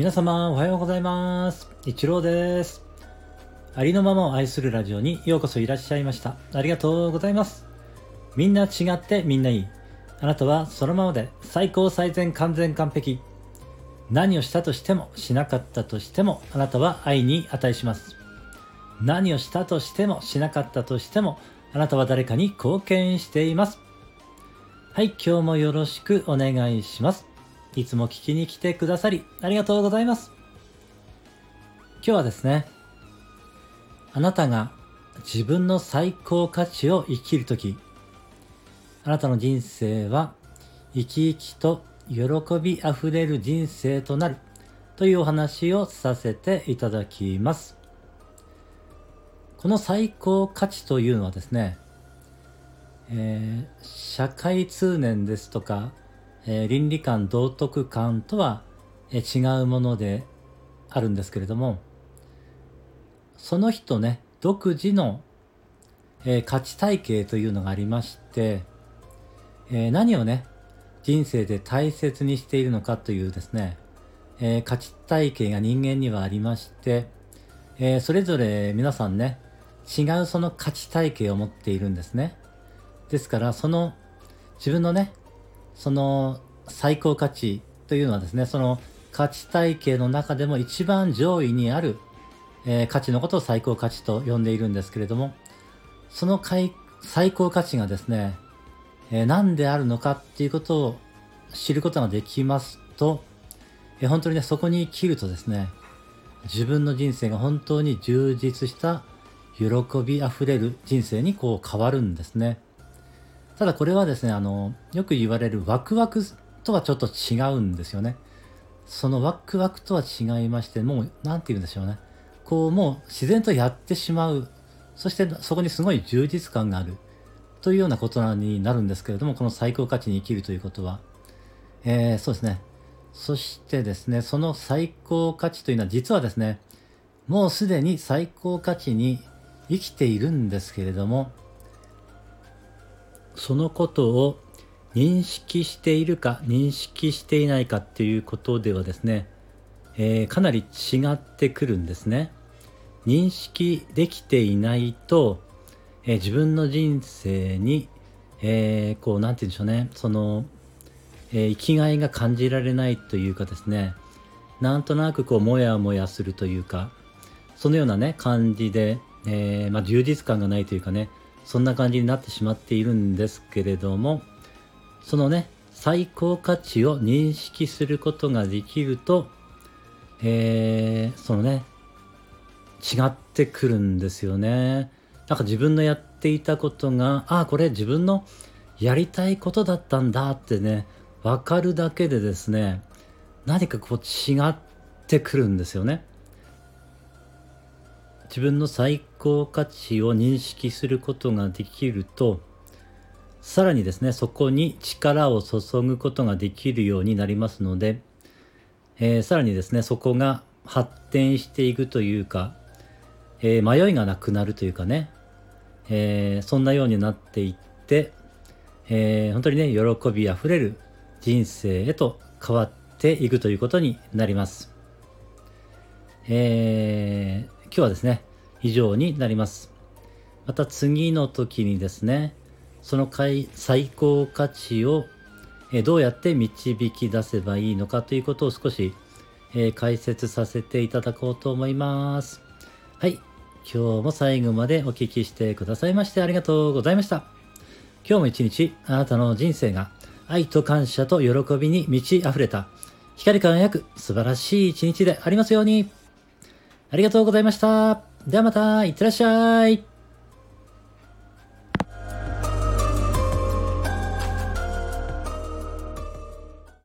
皆様おはようございます。一郎です。ありのままを愛するラジオにようこそいらっしゃいました。ありがとうございます。みんな違ってみんないい。あなたはそのままで最高最善完全完璧。何をしたとしてもしなかったとしてもあなたは愛に値します。何をしたとしてもしなかったとしてもあなたは誰かに貢献しています。はい、今日もよろしくお願いします。いつも聞きに来てくださりありがとうございます。今日はですね、あなたが自分の最高価値を生きるとき、あなたの人生は生き生きと喜びあふれる人生となるというお話をさせていただきます。この最高価値というのはですね、えー、社会通念ですとか、えー、倫理観道徳観とは、えー、違うものであるんですけれどもその人ね独自の、えー、価値体系というのがありまして、え、何をね人生で大切にしているのかというですね、え、価値体系が人間にはありまして、え、それぞれ皆さんね違うその価値体系を持っているんですね。ですから、その自分のね、その最高価値というのはですね、その価値体系の中でも一番上位にある、えー、価値のことを最高価値と呼んでいるんですけれども、その最高価値がですね、えー、何であるのかっていうことを知ることができますと、えー、本当にね、そこに生きるとですね、自分の人生が本当に充実した喜びあふれる人生にこう変わるんですね。ただこれはですね、あの、よく言われるワクワクとはちょっと違うんですよね。そのワクワクとは違いまして、もう、なんて言うんでしょうね。こう、もう自然とやってしまう。そしてそこにすごい充実感がある。というようなことになるんですけれども、この最高価値に生きるということは。えー、そうですね。そしてですね、その最高価値というのは実はですね、もうすでに最高価値に生きているんですけれども、そのことを認識しているか認識していないかっていうことではですね、えー、かなり違ってくるんですね。認識できていないと、えー、自分の人生に、えー、こう、なんて言うんでしょうね、その、え生きがいが感じられないというかですね、なんとなくこう、もやもやするというか、そのようなね、感じで、えまあ、充実感がないというかね、そんな感じになってしまっているんですけれども、そのね、最高価値を認識することができると、えー、そのね、違ってくるんですよね。なんか自分のやっていたことが、ああ、これ自分のやりたいことだったんだってね、わかるだけでですね、何かこう違ってくるんですよね。自分の最高価値を認識することができるとさらにですねそこに力を注ぐことができるようになりますので、えー、さらにですねそこが発展していくというか、えー、迷いがなくなるというかね、えー、そんなようになっていって、え本当にね喜びあふれる人生へと変わっていくということになります。えー、今日はですね、以上になります。また次の時にですね、その最高価値をどうやって導き出せばいいのかということを少し、解説させていただこうと思います。はい。今日も最後までお聴きしてくださいましてありがとうございました。今日も一日あなたの人生が愛と感謝と喜びに満ち溢れた光り輝く素晴らしい一日でありますように。ありがとうございました。ではまた、いってらっしゃい。